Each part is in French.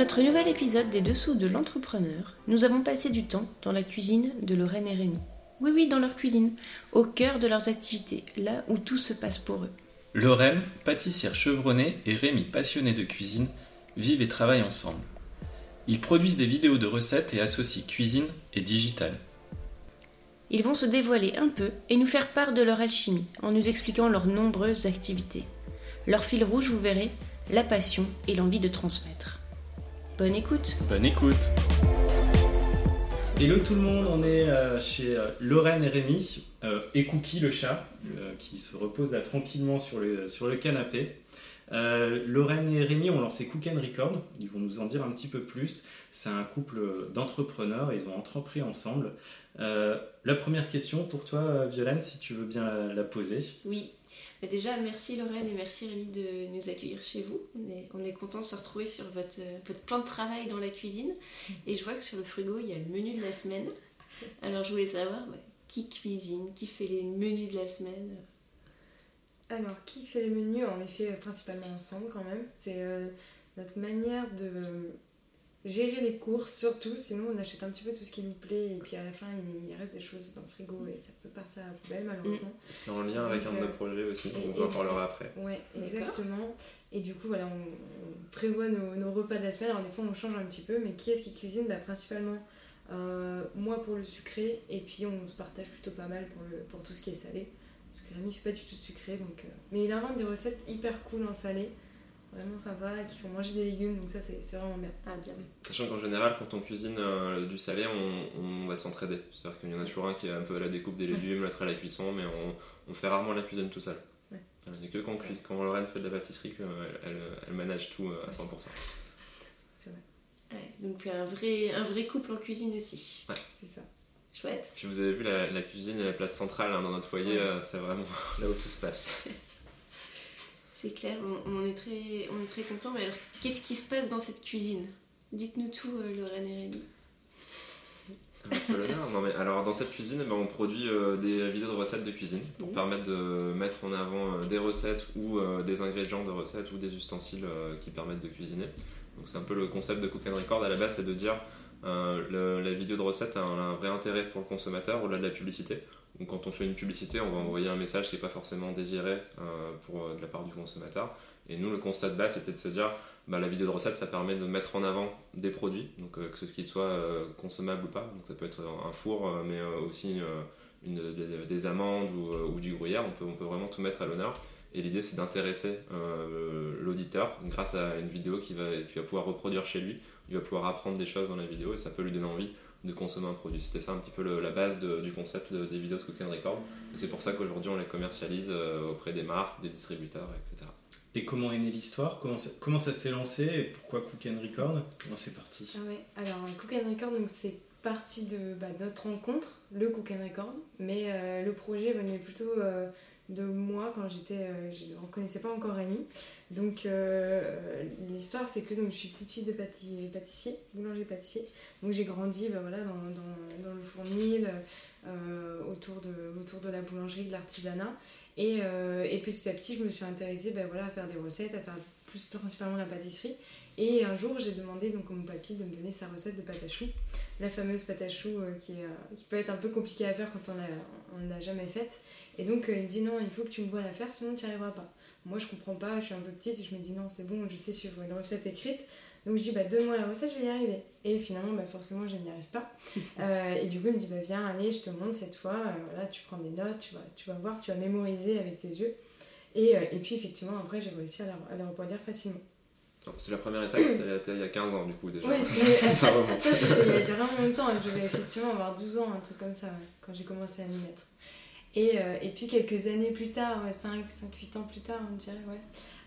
notre nouvel épisode des Dessous de l'entrepreneur, nous avons passé du temps dans la cuisine de Lorraine et Rémi. Oui, oui, dans leur cuisine, au cœur de leurs activités, là où tout se passe pour eux. Lorraine, pâtissière chevronnée, et Rémi, passionné de cuisine, vivent et travaillent ensemble. Ils produisent des vidéos de recettes et associent cuisine et digital. Ils vont se dévoiler un peu et nous faire part de leur alchimie en nous expliquant leurs nombreuses activités. Leur fil rouge, vous verrez, la passion et l'envie de transmettre. Bonne écoute Bonne écoute Hello tout le monde, on est euh, chez euh, Lorraine et Rémi euh, et Cookie le chat qui se repose là tranquillement sur le, sur le canapé. Euh, Lorraine et Rémi ont lancé Cook and Record, ils vont nous en dire un petit peu plus. C'est un couple d'entrepreneurs, ils ont entrepris ensemble. Euh, la première question pour toi, Violaine, si tu veux bien la, la poser. Oui. Bah déjà, merci Lorraine et merci Rémi de nous accueillir chez vous. On est, on est content de se retrouver sur votre, euh, votre plan de travail dans la cuisine. Et je vois que sur le frigo, il y a le menu de la semaine. Alors je voulais savoir bah, qui cuisine, qui fait les menus de la semaine? Alors, qui fait les menus? On les fait euh, principalement ensemble quand même. C'est euh, notre manière de gérer les courses surtout. Sinon, on achète un petit peu tout ce qui nous plaît et puis à la fin, il, il reste des choses dans le frigo et ça peut partir à la poubelle malheureusement. C'est en lien avec Donc, un de nos euh, projets aussi, et- on en parlera après. Ouais, exactement. Et du coup, voilà, on, on prévoit nos, nos repas de la semaine. Alors, des fois, on change un petit peu, mais qui est-ce qui cuisine? Bah, Principalement euh, moi pour le sucré et puis on se partage plutôt pas mal pour, le, pour tout ce qui est salé. Parce que Rémi fait pas du tout de sucré, donc. euh, Mais il invente des recettes hyper cool en salé, vraiment sympa, qui font manger des légumes, donc ça c'est c'est vraiment bien. Ah bien. Sachant qu'en général, quand on cuisine euh, du salé, on, on va s'entraider. C'est-à-dire qu'il y en a toujours un qui est un peu à la découpe des légumes, l'autre à la cuisson, mais on, on fait rarement la cuisine tout seul. Ouais. Voilà, Il n'y a que quand, quand Lorraine fait de la pâtisserie qu'elle elle, elle manage tout euh, à 100%. C'est vrai, Ouais, donc un vrai, un vrai couple en cuisine aussi. c'est ça. Chouette. Puis vous avez vu la, la cuisine et la place centrale hein, dans notre foyer, Ouais. euh, c'est vraiment là où tout se passe. C'est clair, on, on est très, on est très contents. Mais alors, qu'est-ce qui se passe dans cette cuisine? Dites-nous tout, euh, Lorraine et Rémi. Non, mais alors dans cette cuisine, ben, on produit euh, des vidéos de recettes de cuisine pour permettre de mettre en avant euh, des recettes ou euh, des ingrédients de recettes ou des ustensiles qui permettent de cuisiner. Donc c'est un peu le concept de Cook and Record à la base, c'est de dire le- la vidéo de recette a un, un vrai intérêt pour le consommateur au-delà de la publicité. Donc quand on fait une publicité, on va envoyer un message qui n'est pas forcément désiré euh, euh, de la part du consommateur. Et nous, le constat de base, c'était de se dire bah, la vidéo de recette, ça permet de mettre en avant des produits, euh, que ce qu'ils soient consommables ou pas. Donc ça peut être un four, mais aussi des, des amandes ou, du gruyère. On peut, vraiment tout mettre à l'honneur. Et l'idée, c'est d'intéresser l'auditeur grâce à une vidéo qui va, qui va pouvoir reproduire chez lui. Il va pouvoir apprendre des choses dans la vidéo et ça peut lui donner envie de consommer un produit. C'était ça un petit peu le- la base de- du concept de- des vidéos de Cook and Record. Et c'est pour ça qu'aujourd'hui, on les commercialise euh, auprès des marques, des distributeurs, etc. Et comment est née l'histoire? Comment ça, comment ça s'est lancé? Et pourquoi Cook and Record? Comment c'est parti? Ah ouais. Alors, Cook and Record, donc c'est parti de bah, notre rencontre, le Cook and Record, mais euh, le projet venait plutôt euh, de moi quand j'étais, euh, je ne reconnaissais pas encore Rémi. Donc euh, l'histoire, c'est que donc, je suis petite fille de pâti- pâtissier, boulanger-pâtissier. Donc j'ai grandi bah, voilà, dans, dans, le fournil, euh, autour, de, autour de la boulangerie, de l'artisanat. Et, et petit à petit, je me suis intéressée bah, voilà, à faire des recettes, à faire plus principalement la pâtisserie. Et un jour, j'ai demandé donc à mon papy de me donner sa recette de pâte à choux, la fameuse pâte à choux euh, qui, euh, qui peut être un peu compliquée à faire quand on ne l'a jamais faite. Et donc, euh, il me dit non, il faut que tu me vois la faire, sinon tu n'y arriveras pas. Moi, je comprends pas, je suis un peu petite, et je me dis non, c'est bon, je sais suivre une recette écrite. Donc, je dis bah, donne-moi la recette, je vais y arriver. Et finalement, bah, forcément, je n'y arrive pas. Euh, et du coup, il me dit bah, viens, allez, je te montre cette fois. Euh, voilà, tu prends des notes, tu vas, tu vas voir, tu vas mémoriser avec tes yeux. Et, euh, et puis, effectivement, après, j'ai réussi à la, à la reproduire facilement. C'est la première étape, c'était il y a 15 ans du coup déjà. Ouais, ça, ça ça, c'était il y a vraiment longtemps. Je devais effectivement avoir 12 ans, un truc comme ça, quand j'ai commencé à m'y mettre. Et, euh, et puis quelques années plus tard, 5, 5, 8 ans plus tard, on dirait, ouais,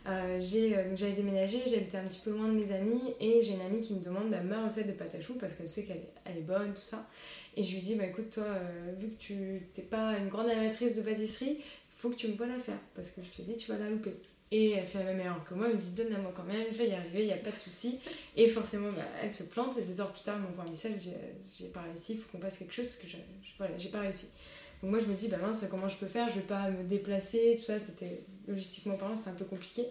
euh, j'ai, euh, j'avais déménagé, j'habitais un petit peu loin de mes amis, et j'ai une amie qui me demande bah, ma recette de pâte à choux parce qu'elle sait qu'elle est, est bonne, tout ça. Et je lui dis, bah écoute, toi, euh, vu que tu n'es pas une grande amatrice de pâtisserie, faut que tu me vois la faire parce que je te dis, tu vas la louper. Et elle fait la même erreur que moi, elle me dit donne-la moi quand même, je vais y arriver, il n'y a pas de souci. Et forcément, bah, elle se plante, et deux heures plus tard, elle m'envoie un message, euh, j'ai pas réussi, il faut qu'on passe quelque chose parce que j'ai pas réussi. Donc moi, je me dis, bah mince, comment je peux faire Je vais pas me déplacer, tout ça, c'était logistiquement parlant, c'était un peu compliqué.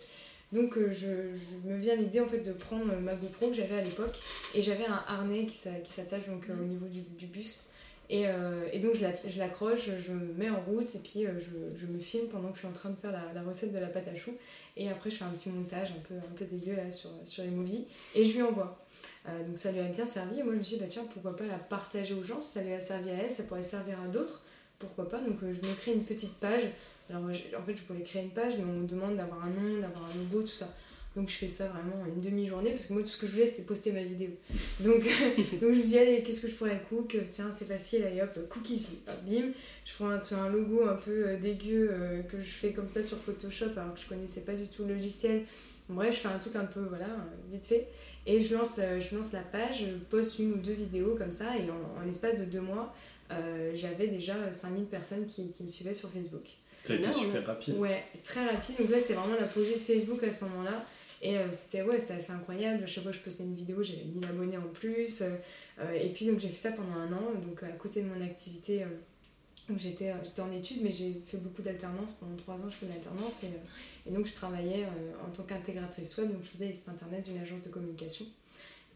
Donc je, je, me viens l'idée en fait de prendre ma GoPro que j'avais à l'époque et j'avais un harnais qui s'attache donc au niveau du, du buste et, euh, et, donc je l'accroche, je, me mets en route et puis euh, je, je, me filme pendant que je suis en train de faire la, recette de la pâte à choux. Et après je fais un petit montage un peu, un peu dégueu là, sur, sur les movies et je lui envoie. Euh, donc ça lui a bien servi et moi je me suis dit bah tiens pourquoi pas la partager aux gens, si ça lui a servi à elle, ça pourrait servir à d'autres, pourquoi pas? Donc je me crée une petite page. Alors en fait je voulais créer une page mais on me demande d'avoir un nom, d'avoir un logo, tout ça. Donc je fais ça vraiment une demi-journée parce que moi tout ce que je voulais c'était poster ma vidéo. Donc, donc je me dis allez qu'est-ce que je pourrais cook? Tiens c'est facile, allez hop, cook ici. bim, je prends un, logo un peu euh, dégueu euh, que je fais comme ça sur Photoshop alors que je connaissais pas du tout le logiciel. bref je fais un truc un peu voilà vite fait et je lance, la, je lance la page, je poste une ou deux vidéos comme ça et en, l'espace de deux mois euh, j'avais déjà 5000 personnes qui, qui, me suivaient sur Facebook. Ça a été super rapide. Ouais, très rapide. Donc là, c'était vraiment l'apogée de Facebook à ce moment-là. Et euh, c'était ouais, assez incroyable. Chaque fois que je postais une vidéo, j'avais 1000 abonnés en plus. Euh, et puis donc j'ai fait ça pendant un an, donc à côté de mon activité. donc j'étais en études, mais j'ai fait beaucoup d'alternance. Pendant trois ans, je fais l'alternance. Et, donc je travaillais en tant qu'intégratrice web. Donc je faisais les sites internet d'une agence de communication.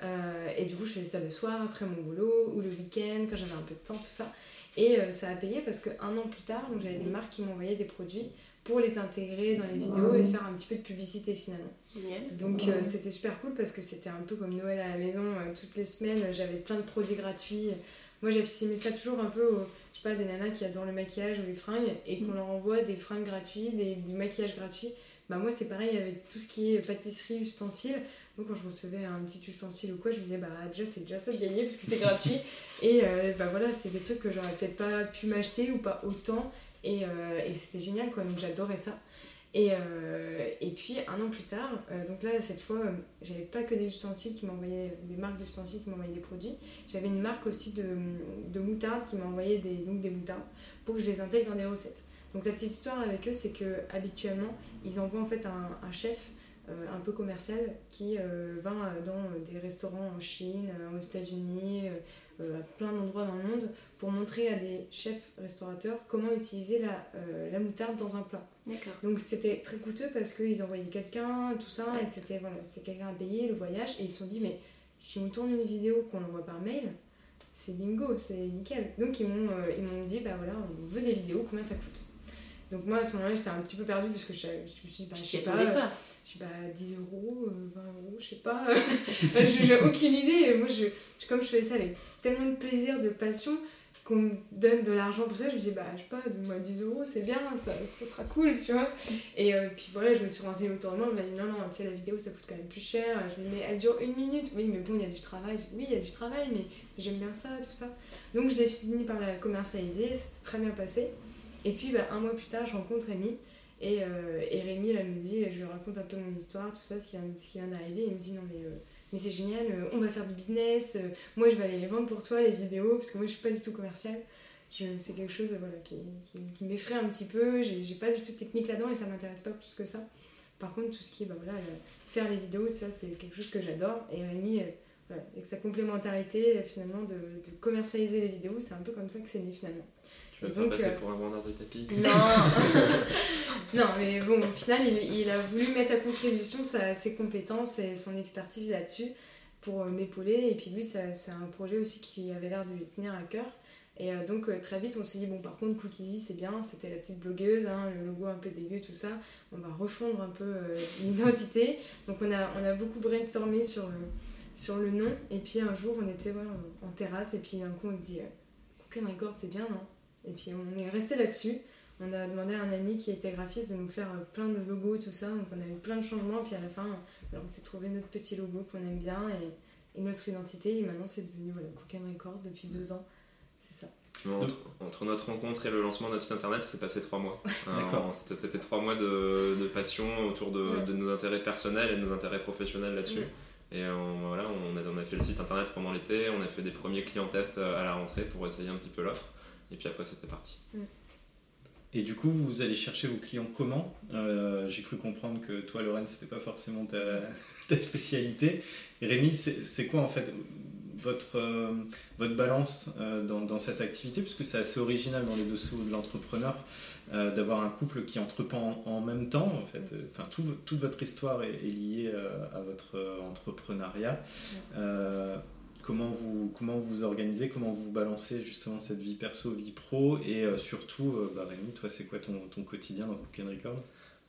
et du coup, je faisais ça le soir après mon boulot ou le week-end quand j'avais un peu de temps, tout ça. Et ça a payé parce qu'un an plus tard, j'avais des marques qui m'envoyaient des produits pour les intégrer dans les vidéos et faire un petit peu de publicité finalement. Donc euh, c'était super cool parce que c'était un peu comme Noël à la maison. Euh, toutes les semaines, j'avais plein de produits gratuits. Moi, j'ai j'aime ça toujours un peu je sais pas, des nanas qui adorent le maquillage ou les fringues et qu'on leur envoie des fringues gratuits, des, du maquillage gratuit. Bah moi, c'est pareil avec tout ce qui est pâtisserie, ustensiles. Moi, quand je recevais un petit ustensile ou quoi, je me disais, bah déjà, c'est déjà ça de gagner parce que c'est gratuit. et euh, bah voilà, c'est des trucs que j'aurais peut-être pas pu m'acheter ou pas autant. Euh, et, c'était génial, quoi. Donc j'adorais ça. Et, euh, et, puis un an plus tard, euh, donc là cette fois, j'avais pas que des ustensiles qui m'envoyaient, des marques d'ustensiles qui m'envoyaient des produits, j'avais une marque aussi de, de moutarde qui m'envoyait des, des moutardes pour que je les intègre dans des recettes. Donc la petite histoire avec eux, c'est que habituellement, ils envoient en fait un, un chef un peu commercial qui va dans des restaurants en Chine, aux États-Unis, à plein d'endroits dans le monde pour montrer à des chefs restaurateurs comment utiliser la, euh, la moutarde dans un plat. D'accord. Donc c'était très coûteux parce qu'ils envoyaient quelqu'un, tout ça, et c'était voilà, c'est quelqu'un à payer le voyage, et ils se sont dit, mais si on tourne une vidéo qu'on envoie par mail, c'est bingo, c'est nickel. Donc ils m'ont, euh, ils m'ont dit, bah voilà, on veut des vidéos, combien ça coûte? Donc moi à ce moment-là, j'étais un petit peu perdue parce que je, je me suis dit, bah, je sais pas. pas. Je sais pas, 10 euros, 20 euh, euros, je sais pas. j'ai aucune idée. Moi, je, comme je fais ça avec tellement de plaisir, de passion, qu'on me donne de l'argent pour ça, je me dis, bah, je sais pas, donne-moi 10 euros, c'est bien, ça, ça, sera cool, tu vois. Et euh, puis voilà, je me suis renseignée autour de moi, je m'a dit, non, non, tu sais, la vidéo, ça coûte quand même plus cher. Je me dis, mais elle dure une minute. Oui, mais bon, il y a du travail. Oui, il y a du travail, mais j'aime bien ça, tout ça. Donc, je l'ai fini par la commercialiser, c'était très bien passé. Et puis, bah, un mois plus tard, je rencontre Rémi. Et, euh, et Rémi, elle me dit, je lui raconte un peu mon histoire, tout ça, ce qui vient d'arriver. Il me dit, non, mais. Euh, mais c'est génial, euh, on va faire du business, euh, moi je vais aller les vendre pour toi, les vidéos, parce que moi je suis pas du tout commercial. C'est quelque chose voilà, qui, m'effraie un petit peu, j'ai pas du tout de technique là-dedans et ça m'intéresse pas plus que ça. Par contre, tout ce qui est bah, voilà, faire les vidéos, ça c'est quelque chose que j'adore. Et Rémi, euh, avec sa complémentarité finalement de commercialiser les vidéos, c'est un peu comme ça que c'est né finalement. Tu vas te passer pour un vendeur de tapis Non Non, mais bon, au final, il, il, a voulu mettre à contribution sa, ses compétences et son expertise là-dessus pour euh, m'épauler. Et puis lui, c'est un projet aussi qui avait l'air de lui tenir à cœur. Et euh, donc euh, très vite, on s'est dit, bon, par contre, Cookiesy, c'est bien, c'était la petite blogueuse, hein, le logo un peu dégueu, tout ça. On va refondre un peu l'identité. Donc on a, on a beaucoup brainstormé sur le, sur le nom. Et puis un jour, on était en terrasse, et puis un coup, on se dit, Cookie Record, c'est bien, non? Et puis on est resté là-dessus. On a demandé à un ami qui était graphiste de nous faire euh, plein de logos, tout ça. Donc on a eu plein de changements. Puis à la fin, on s'est trouvé notre petit logo qu'on aime bien et, notre identité. Et maintenant, c'est devenu voilà, Cook Record depuis deux ans. C'est ça. Entre, notre rencontre et le lancement de notre site internet, c'est passé trois mois. C'était trois mois de, passion autour de, nos intérêts personnels et de nos intérêts professionnels là-dessus. Et on, voilà, on a, on a fait le site internet pendant l'été, on a fait des premiers clients tests à la rentrée pour essayer un petit peu l'offre. Et puis après, c'était parti. Mm. Et du coup, vous allez chercher vos clients comment euh, J'ai cru comprendre que toi, Lorraine, c'était pas forcément ta, ta spécialité. Et Rémi, c'est quoi en fait votre, euh, votre balance euh, dans, dans, cette activité, puisque c'est assez original dans les dessous de l'entrepreneur d'avoir un couple qui entreprend en, même temps. En fait. Enfin, tout, toute votre histoire est, liée à votre entrepreneuriat. Comment vous, comment vous organisez, comment vous balancez justement cette vie perso, vie pro, et surtout, bah, Rémi, toi, c'est quoi ton, ton quotidien dans Cook Record?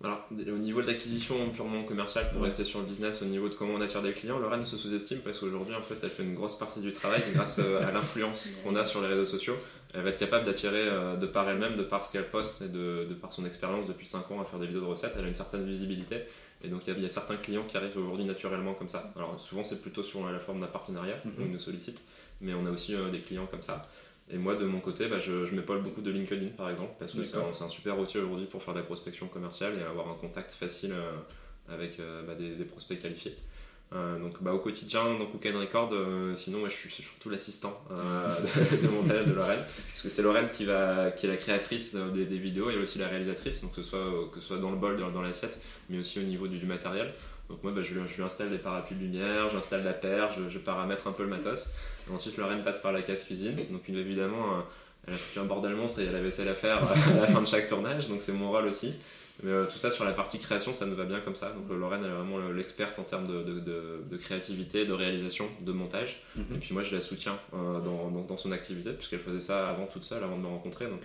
Alors, au niveau de l'acquisition purement commerciale, pour rester sur le business, au niveau de comment on attire des clients, Lorraine se sous-estime parce qu'aujourd'hui, en fait, elle fait une grosse partie du travail grâce euh, à l'influence qu'on a sur les réseaux sociaux. Elle va être capable d'attirer euh, de par elle-même, de par ce qu'elle poste et de, par son expérience depuis 5 ans à faire des vidéos de recettes. Elle a une certaine visibilité. Et donc, il y, a certains clients qui arrivent aujourd'hui naturellement comme ça. Alors, souvent, c'est plutôt sur la forme d'un partenariat, mm ils nous sollicitent. Mais on a aussi euh, des clients comme ça. Et moi, de mon côté, bah, je, je m'épaule beaucoup de LinkedIn, par exemple, parce que c'est un, super outil aujourd'hui pour faire de la prospection commerciale et avoir un contact facile euh, avec euh, bah, des, prospects qualifiés. Euh, donc bah, au quotidien dans Cook Record, sinon moi, je suis surtout l'assistant de, montage de Lorraine, puisque c'est Lorraine qui, est la créatrice des, des, et aussi la réalisatrice, donc que ce soit, que soit dans le bol, dans, l'assiette, mais aussi au niveau du, matériel. Donc moi je, je, lui installe des parapluies de lumière, j'installe la paire, je, paramètre un peu le matos. Ensuite, Lorraine passe par la casse cuisine. Donc, évidemment, euh, elle a foutu un bordel monstre et y a la vaisselle à faire à la fin de chaque tournage. Donc, c'est mon rôle aussi. Mais euh, tout ça sur la partie création, ça nous va bien comme ça. Donc, Lorraine, elle est vraiment l'experte en termes de, créativité, de réalisation, de montage. Mhm. Et puis, moi, je la soutiens euh, dans, son activité, puisqu'elle faisait ça avant toute seule, avant de me rencontrer. Donc,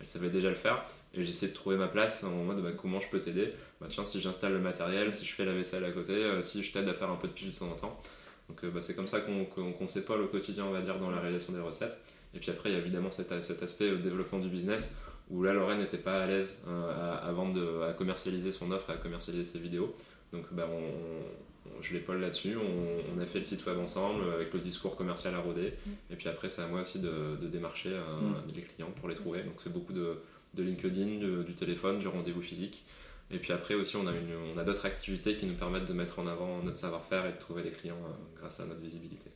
elle savait déjà le faire. Et j'essaie de trouver ma place en mode bah, comment je peux t'aider? Bah, tiens, si j'installe le matériel, si je fais la vaisselle à côté, si je t'aide à faire un peu de pige de temps en temps. Donc euh, bah, c'est comme ça qu'on s'épaule au quotidien, on va dire, dans la réalisation des recettes. Et puis après, il y a évidemment cet, aspect au développement du business où là, Lorraine n'était pas à l'aise euh, à, vendre, à commercialiser son offre, à commercialiser ses vidéos. Donc bah, je l'épaule là-dessus. On, a fait le site web ensemble avec le discours commercial à roder. Mm. Et puis après, c'est à moi aussi de, démarcher euh, mm. les clients pour les trouver. Donc c'est beaucoup de, LinkedIn, du téléphone, du rendez-vous physique. Et puis après aussi, on a, on a d'autres activités qui nous permettent de mettre en avant notre savoir-faire et de trouver des clients euh, grâce à notre visibilité.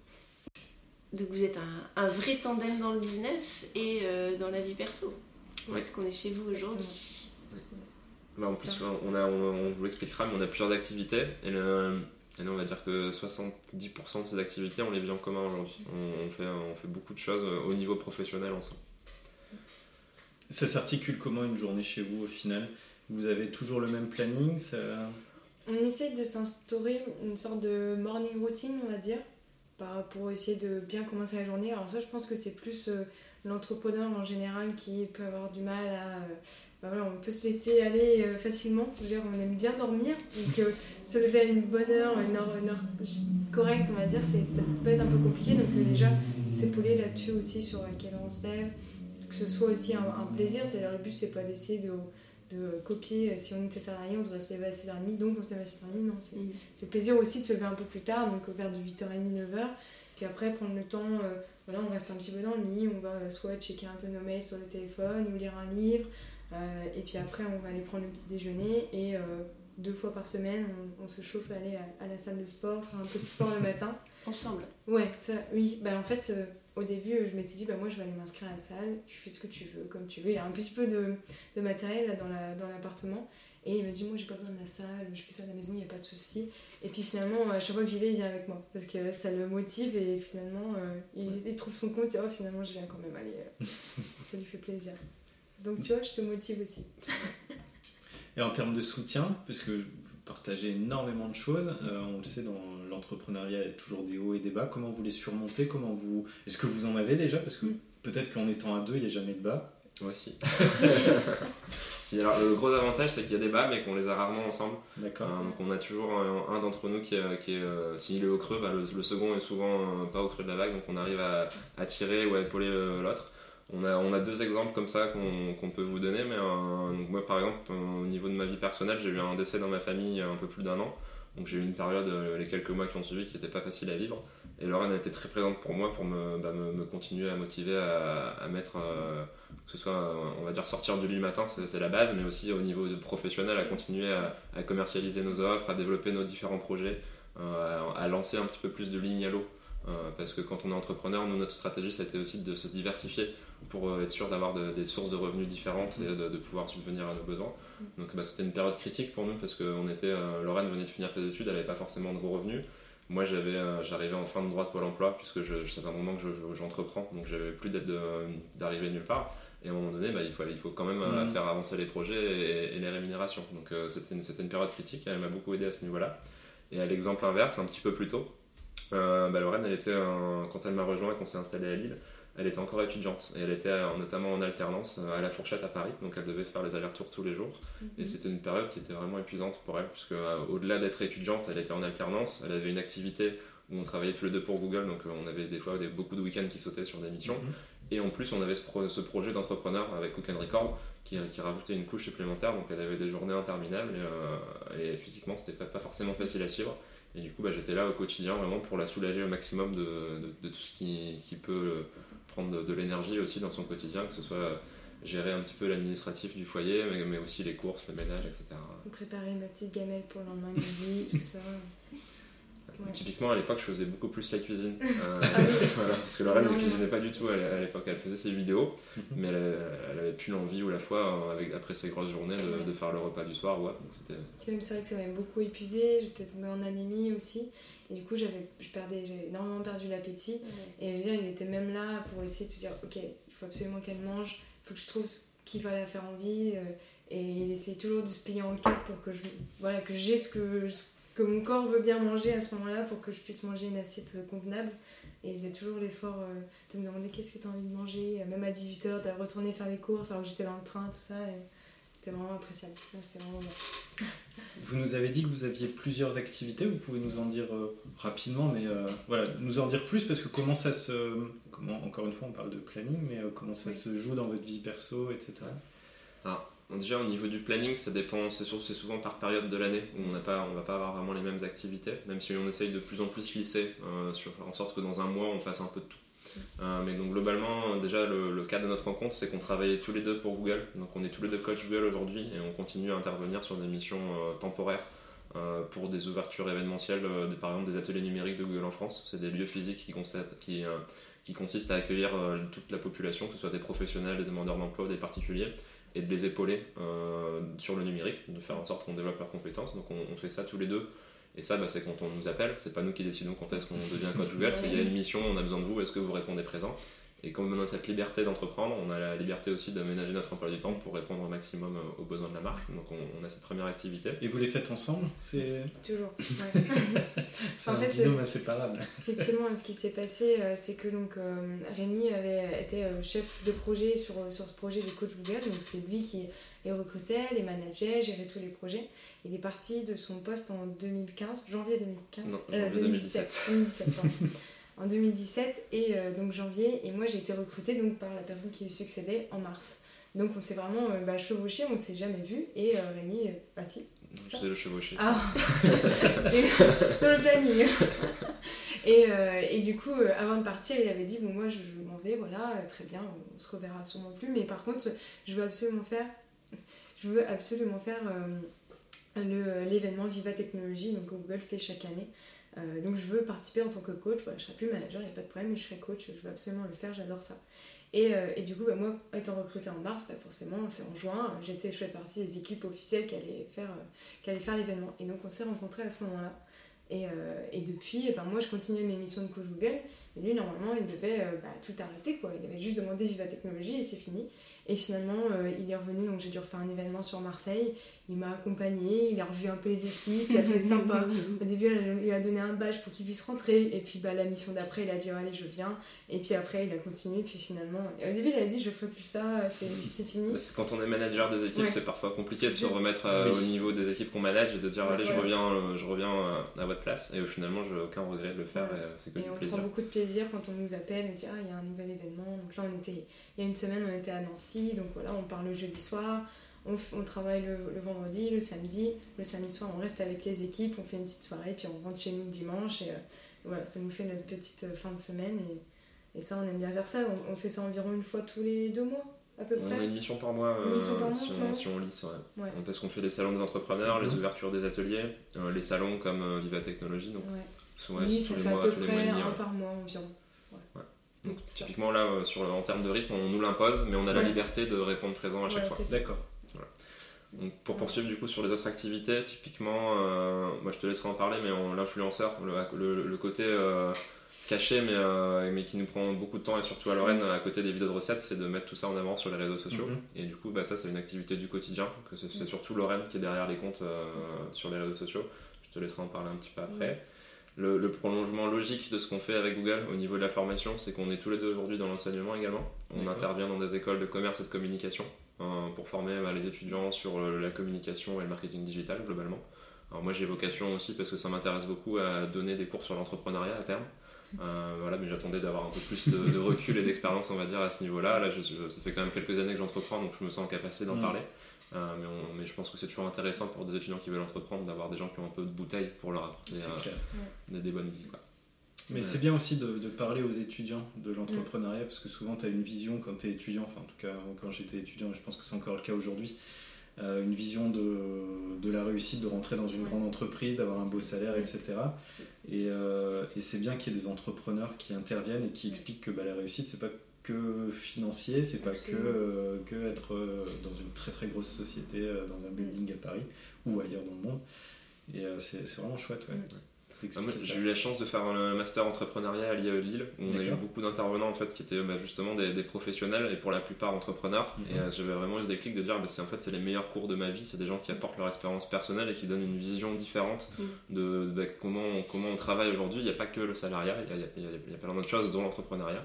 Donc vous êtes un, un vrai tandem dans le business et euh, dans la vie perso. Où est-ce qu'on est chez vous aujourd'hui bah, En plus, on, a, on, vous l'expliquera, mais on a plusieurs activités. Et, là, on va dire que 70% de ces activités, on les vit en commun aujourd'hui. On, fait, on fait beaucoup de choses au niveau professionnel ensemble. Ça s'articule comment une journée chez vous au final? Vous avez toujours le même planning On essaie de s'instaurer une sorte de morning routine, on va dire, pour essayer de bien commencer la journée. Alors ça, je pense que c'est plus euh, l'entrepreneur en général qui peut avoir du mal à... Euh, bah voilà, on peut se laisser aller euh, facilement. dire, on aime bien dormir. Donc se lever à une bonne heure, une heure, une heure correcte, on va dire, ça peut être un peu compliqué. Donc déjà, s'épauler là-dessus aussi sur laquelle on se lève. Que ce soit aussi un, un plaisir. C'est-à-dire le but, c'est pas d'essayer de de copier. Si on était salarié, on devrait se lever à 6h30, donc on se lève à 6h30. Non, c'est mm. plaisir aussi de se lever un peu plus tard, donc vers du 8h30, 9h. Puis après, prendre le temps, euh, voilà, on reste un petit peu dans le lit, on va euh, soit checker un peu nos mails sur le téléphone ou lire un livre. Euh, et puis après, on va aller prendre le petit déjeuner et deux fois par semaine, on, se chauffe à aller à, la salle de sport, faire un peu de sport le matin. Ensemble Ouais, ça, oui. Bah, en fait, au début, je m'étais dit, bah, moi, je vais aller m'inscrire à la salle, tu fais ce que tu veux, comme tu veux. Il y a un petit peu de, de matériel là, dans l'appartement. La, dans et il me dit, moi, j'ai pas besoin de la salle, je fais ça à la maison, il n'y a pas de souci. Et puis finalement, à chaque fois que j'y vais, il vient avec moi. Parce que ça le motive et finalement, euh, il, trouve son compte. Et oh, finalement, je viens quand même aller. Euh, ça lui fait plaisir. Donc, tu vois, je te motive aussi. et en termes de soutien, parce que partagez énormément de choses. Euh, on le sait, dans l'entrepreneuriat, il y a toujours des hauts et des bas. Comment vous les surmontez? Comment vous... Est-ce que vous en avez déjà? Parce que peut-être qu'en étant à deux, il n'y a jamais de bas. Moi aussi. si, alors, le gros avantage, c'est qu'il y a des bas, mais qu'on les a rarement ensemble. D'accord. Euh, donc on a toujours un, d'entre nous qui est, qui est euh, s'il est au creux, bah, le, second est souvent pas au creux de la vague, donc on arrive à, à tirer ou à épauler l'autre. On a, on a deux exemples comme ça qu'on peut vous donner, mais euh, moi par exemple, au niveau de ma vie personnelle, j'ai eu un décès dans ma famille il y a un peu plus d'un an. Donc j'ai eu une période, euh, les quelques mois qui ont suivi, qui n'était pas facile à vivre. Et Lorraine a été très présente pour moi pour me, bah, me, continuer à motiver à, mettre, euh, que ce soit, on va dire, sortir du lit le matin, c'est la base, mais aussi au niveau de professionnel, à continuer à, commercialiser nos offres, à développer nos différents projets, à, lancer un petit peu plus de lignes à l'eau. parce que quand on est entrepreneur, nous, notre stratégie, ça a été aussi de se diversifier pour euh, être sûr d'avoir des sources de revenus différentes et de, pouvoir subvenir à nos besoins. Donc bah, c'était une période critique pour nous parce que on était, euh, Lorraine venait de finir ses études, elle n'avait pas forcément de gros revenus. Moi j'avais, euh, j'arrivais en fin de droit de Pôle emploi, puisque je, un moment que je- j'entreprends, donc j'avais plus d'être de- d'arriver nulle part. Et à un moment donné, bah, il, faut, il faut quand même euh, Mhm. faire avancer les projets et, et les rémunérations. Donc euh, c'était, une, c'était une période critique, elle m'a beaucoup aidé à ce niveau-là. Et à l'exemple inverse, un petit peu plus tôt, euh, bah, Lorraine, elle était, un- quand elle m'a rejoint et qu'on s'est installé à Lille, elle était encore étudiante et elle était euh, notamment en alternance euh, à la Fourchette à Paris, donc elle devait faire les allers-retours tous les jours. Et c'était une période qui était vraiment épuisante pour elle, puisque euh, au-delà d'être étudiante, elle était en alternance, elle avait une activité où on travaillait tous les deux pour Google, donc on avait des fois des- beaucoup de week-ends qui sautaient sur des missions. Mhm. Et en plus, on avait ce, pro- ce projet d'entrepreneur avec Cook and Record qui, qui rajoutait une couche supplémentaire, donc elle avait des journées interminables et, euh, et physiquement, c'était pas, pas forcément facile à suivre. Et du coup, bah, j'étais là au quotidien vraiment pour la soulager au maximum de, de- de tout ce qui, qui peut euh, prendre de, l'énergie aussi dans son quotidien, que ce soit euh, gérer un petit peu l'administratif du foyer, mais, mais aussi les courses, le ménage, etc. Préparer ma petite gamelle pour le lendemain midi, tout ça. Ouais. Typiquement, à l'époque, je faisais beaucoup plus la cuisine. Euh, Ah voilà, parce que Lorraine ne non. cuisinait pas du tout à l'é- à l'époque. Elle faisait ses vidéos, Mhm. mais elle, elle avait plus l'envie ou la foi, euh, avec, après ses grosses journées, de, Ouais. de faire le repas du soir. Ouais, donc même, c'est vrai que ça m'avait beaucoup épuisé. J'étais tombée en anémie aussi. Et du coup, j'avais, je perdais, j'ai énormément perdu l'appétit. Et dire, il était même là pour essayer de se dire Ok, il faut absolument qu'elle mange, il faut que je trouve ce qui va la faire envie. euh, Et il essayait toujours de se plier en quatre pour que je, voilà, que j'ai ce que, ce que mon corps veut bien manger à ce moment-là pour que je puisse manger une assiette euh, convenable. Et il faisait toujours l'effort euh, de me demander qu'est-ce que tu as envie de manger, même à 18h, de retourner faire les courses alors que j'étais dans le train, tout ça. Et c'était vraiment appréciable. C'était vraiment bon. Vous nous avez dit que vous aviez plusieurs activités, vous pouvez nous en dire euh, rapidement, mais euh, voilà, nous en dire plus parce que comment ça se. Comment, encore une fois, on parle de planning, mais euh, comment ça Oui. se joue dans votre vie perso, etc. Déjà au niveau du planning, ça dépend, c'est souvent par période de l'année où on n'a va pas avoir vraiment les mêmes activités, même si on essaye de plus en plus lisser, euh, en sorte que dans un mois on fasse un peu de tout. Euh, mais donc globalement, déjà le, cas de notre rencontre, c'est qu'on travaillait tous les deux pour Google, donc on est tous les deux coach Google aujourd'hui et on continue à intervenir sur des missions euh, temporaires. pour des ouvertures événementielles, par exemple des ateliers numériques de Google en France. C'est des lieux physiques qui, consistent- qui, consistent à accueillir toute la population, que ce soit des professionnels, des demandeurs d'emploi, des particuliers, et de les épauler euh, sur le numérique, de faire en sorte qu'on développe leurs compétences. Donc on, on fait ça tous les deux. Et ça, bah, c'est quand on nous appelle. C'est pas nous qui décidons quand est-ce qu'on devient coach Google. C'est il y a une mission, on a besoin de vous. Est-ce que vous répondez présent? Et comme on a cette liberté d'entreprendre, on a la liberté aussi d'aménager notre emploi du temps pour répondre au maximum euh, aux besoins de la marque. Donc on, on a cette première activité. Et vous les faites ensemble C'est Toujours. ouais. c'est En un fait, binôme inséparable. Effectivement, ce qui s'est passé, euh, c'est que donc, euh, Rémi avait été chef de projet sur, sur ce projet des coachs Google. Donc c'est lui qui les recrutait, les manageait, gérait tous les projets. Il est parti de son poste en 2015, janvier 2015. Non, janvier 2017. 2017, pardon. en 2017 et euh, donc janvier. Et moi j'ai été recrutée donc par la personne qui lui succédait en mars. Donc on s'est vraiment euh, bah, chevauché, on s'est jamais vu. Et euh, Rémi, ah si. C'est le chevauché. ah Sur le planning et, et du coup, avant de partir, il avait dit Bon, moi je, je m'en vais, voilà, très bien, on se reverra sûrement plus, mais par contre, je veux absolument faire, je veux absolument faire euh, l'événement Viva Technologie, donc que Google fait chaque année. Euh, donc je veux participer en tant que coach, voilà, je serai plus manager, il n'y a pas de problème, mais je serai coach, je veux absolument le faire, j'adore ça. Et, euh, et du coup, bah, moi, étant recrutée en mars, bah, forcément, c'est en juin, j'étais, je fais partie des équipes officielles qui allaient faire, euh, qui faire l'événement. Et donc, on s'est rencontrés à ce moment-là. Et, et depuis, eh ben, moi, je continuais mes missions de coach Google. Et lui, normalement, il devait euh, bah, tout arrêter. Quoi. Il avait juste demandé Viva Technologie et c'est fini. Et finalement, euh, il est revenu, donc j'ai dû refaire un événement sur Marseille. Il m'a accompagné, il a revu un peu les équipes, il a trouvé sympa. Au début, elle lui a donné un badge pour qu'il puisse rentrer. Et puis, bah, la mission d'après, il a dit Allez, je viens. Et puis après, il a continué. Puis finalement, et au début, il a dit Je ferai plus ça, c'est- c'était fini. C'est Quand on est manager des équipes, Ouais. c'est parfois compliqué de se remettre euh, Oui. au niveau des équipes qu'on manage et de dire allez, je reviens, euh, je reviens euh, à votre place. Et au finalement, j'ai aucun regret de le faire Ouais. et euh, c'est que Et du on plaisir. prend beaucoup de plaisir quand on nous appelle et dit Ah, il y a un nouvel événement. Donc là, on était, il y a une semaine, on était à Nancy. Donc voilà, on part le jeudi soir. On, travaille le, le vendredi, le samedi. Le samedi soir, on reste avec les équipes. On fait une petite soirée. Puis on rentre chez nous le dimanche. Et euh, voilà, ça nous fait notre petite euh, fin de semaine. Et, et ça, on aime bien faire ça. On, on fait ça environ une fois tous les deux mois, à peu On a près. une mission par mois, Une mission euh, par mois, si, on, si ouais. Ouais. Parce qu'on fait les salons des entrepreneurs, les Mhm. ouvertures des ateliers, euh, les salons comme euh, Viva Technologie. Donc, Ouais. Souvent, tous ça fait à mois, peu mois et près un ouais. par mois environ. Ouais. Ouais. Donc, typiquement, là, euh, sur, le- en termes de rythme, on nous l'impose, mais on a la liberté de répondre présent à chaque Ouais, fois. D'accord. Donc, pour poursuivre du coup sur les autres activités, typiquement, euh, moi je te laisserai en parler, mais on- l'influenceur, le, le- le côté euh, caché mais, euh, mais qui nous prend beaucoup de temps et surtout à Lorraine à côté des vidéos de recettes, c'est de mettre tout ça en avant sur les réseaux sociaux. Mhm. Et du coup, bah, ça c'est une activité du quotidien, que c'est c'est surtout Lorraine qui est derrière les comptes euh, sur les réseaux sociaux. Je te laisserai en parler un petit peu après. Le, le prolongement logique de ce qu'on fait avec Google au niveau de la formation, c'est qu'on est tous les deux aujourd'hui dans l'enseignement également. On intervient dans des écoles de commerce et de communication euh, pour former bah, les étudiants sur euh, la communication et le marketing digital globalement. Alors moi j'ai vocation aussi parce que ça m'intéresse beaucoup à donner des cours sur l'entrepreneuriat à terme. Euh, voilà, mais j'attendais d'avoir un peu plus de, de recul et d'expérience, on va dire, à ce niveau-là. Là, je- je- ça fait quand même quelques années que j'entreprends, donc je me sens en capacité d'en Mm. parler. Euh, mais, on- mais je pense que c'est toujours intéressant pour des étudiants qui veulent entreprendre d'avoir des gens qui ont un peu de bouteille pour leur apporter C'est euh, des, des bonnes vies. quoi. Mais Ouais. c'est bien aussi de, de parler aux étudiants de l'entrepreneuriat parce que souvent tu as une vision quand tu es étudiant, enfin en tout cas quand j'étais étudiant, et je pense que c'est encore le cas aujourd'hui, euh, une vision de, de la réussite, de rentrer dans une Ouais. grande entreprise, d'avoir un beau salaire, etc. Et, euh, et c'est bien qu'il y ait des entrepreneurs qui interviennent et qui expliquent que bah, la réussite c'est pas que financier, c'est pas que, euh, que être euh, dans une très très grosse société, euh, dans un building à Paris ou ailleurs dans le monde. Et euh, c'est c'est vraiment chouette, ouais. Mm. Ah, j'ai eu la chance de faire un master entrepreneuriat à l'IAE de Lille où on a eu beaucoup d'intervenants en fait qui étaient bah, justement des, des professionnels et pour la plupart entrepreneurs Mhm. et euh, j'avais vraiment eu ce déclic de dire bah, c'est en fait c'est les meilleurs cours de ma vie c'est des gens qui apportent leur expérience personnelle et qui donnent une vision différente Mhm. de bah, comment, on, comment on travaille aujourd'hui il n'y a pas que le salariat il y a, y a- y a plein d'autres choses dont l'entrepreneuriat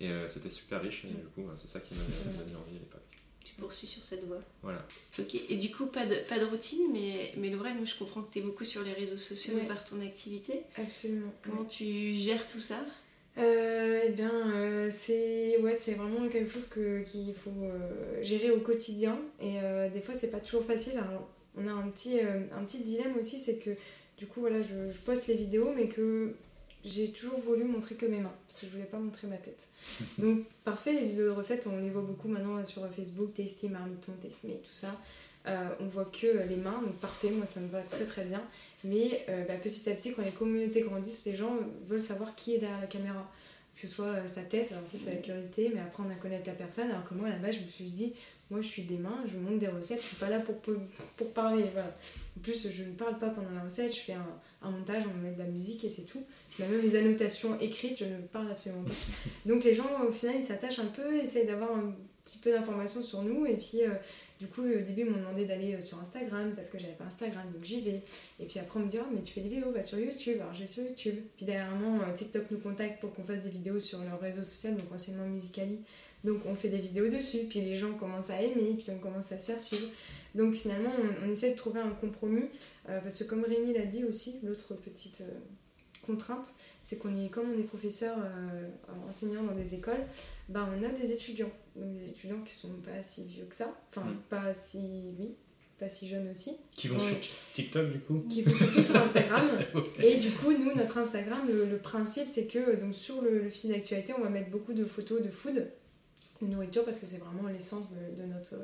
et euh, c'était super riche et du coup bah, c'est ça qui m'avait m'avait donné envie à l'époque Tu poursuis sur cette voie. voilà Ok, et du coup, pas de, pas de routine, mais, mais Lorraine, moi je comprends que tu es beaucoup sur les réseaux sociaux Ouais. par ton activité. Absolument. Comment tu gères tout ça? Euh, eh bien, euh, c'est ouais, c'est vraiment quelque chose que qu'il faut euh, gérer au quotidien et euh, des fois c'est pas toujours facile. Alors, on a un petit euh, un petit dilemme aussi, c'est que du coup voilà, je, je poste les vidéos, mais que j'ai toujours voulu montrer que mes mains parce que je voulais pas montrer ma tête. Donc parfait, les vidéos de recettes, on les voit beaucoup maintenant sur Facebook, Tasty, Marmiton, Tastemé, tout ça. Euh, on voit que les mains, donc parfait, moi ça me va très très bien. Mais euh, bah, petit à petit, quand les communautés grandissent, les gens veulent savoir qui est derrière la caméra. Que ce soit euh, sa tête, alors ça c'est la curiosité, mais apprendre à connaître la personne. Alors que moi là-bas, je me suis dit, moi je suis des mains, je montre des recettes, je suis pas là pour, pour, pour parler. Voilà. En plus, je ne parle pas pendant la recette, je fais un, un montage, on me met de la musique et c'est tout. Même les annotations écrites, je ne parle absolument pas. Donc les gens, au final, ils s'attachent un peu, essayent d'avoir un petit peu d'informations sur nous. Et puis, euh, du coup, au début, ils m'ont demandé d'aller euh, sur Instagram parce que j'avais pas Instagram, donc j'y vais. Et puis après, on me dit, oh, mais tu fais des vidéos, va sur YouTube. Alors, je vais sur YouTube. Puis dernièrement, euh, TikTok nous contacte pour qu'on fasse des vidéos sur leur réseau social, donc anciennement Musicali. Donc, on fait des vidéos dessus. Puis les gens commencent à aimer, puis on commence à se faire suivre. Donc, finalement, on, on essaie de trouver un compromis. euh, parce que, comme Rémi l'a dit aussi, l'autre petite euh, contrainte, c'est qu'on est, comme on est professeur euh, enseignant dans des écoles, bah, on a des étudiants. Donc, des étudiants qui sont pas si vieux que ça. Enfin, Mm. pas si. Oui, pas si jeunes aussi. Qui vont sur TikTok du coup qui vont surtout sur Instagram. Et du coup, nous, notre Instagram, le, le principe, c'est que donc, sur le, le fil d'actualité, on va mettre beaucoup de photos de food, de nourriture, parce que c'est vraiment l'essence de, de notre,